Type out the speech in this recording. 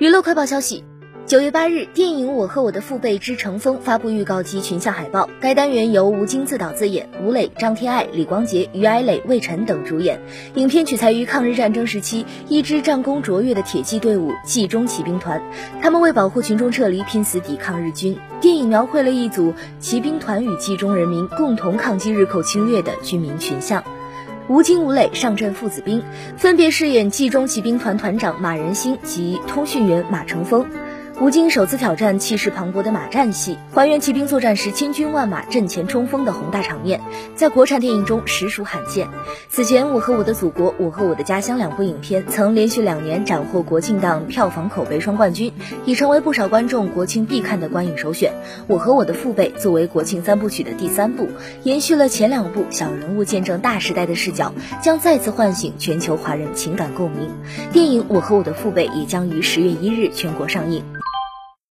娱乐快报消息：九月八日，电影《我和我的父辈之乘风》发布预告及群像海报。该单元由吴京自导自演，吴磊、张天爱、李光洁、于艾磊、魏晨等主演。影片取材于抗日战争时期一支战功卓越的铁骑队伍——冀中骑兵团，他们为保护群众撤离，拼死抵抗日军。电影描绘了一组骑兵团与冀中人民共同抗击日寇侵略的军民群像。吴京、吴磊上阵父子兵，分别饰演冀中骑兵团团长马仁兴及通讯员马成峰。吴京首次挑战气势磅礴的马战戏，还原骑兵作战时千军万马阵前冲锋的宏大场面，在国产电影中实属罕见。此前，《我和我的祖国》《我和我的家乡》两部影片曾连续两年斩获国庆档票房口碑双冠军，已成为不少观众国庆必看的观影首选。《我和我的父辈》作为国庆三部曲的第三部，延续了前两部小人物见证大时代的视角，将再次唤醒全球华人情感共鸣。电影《我和我的父辈》也将于十月一日全国上映。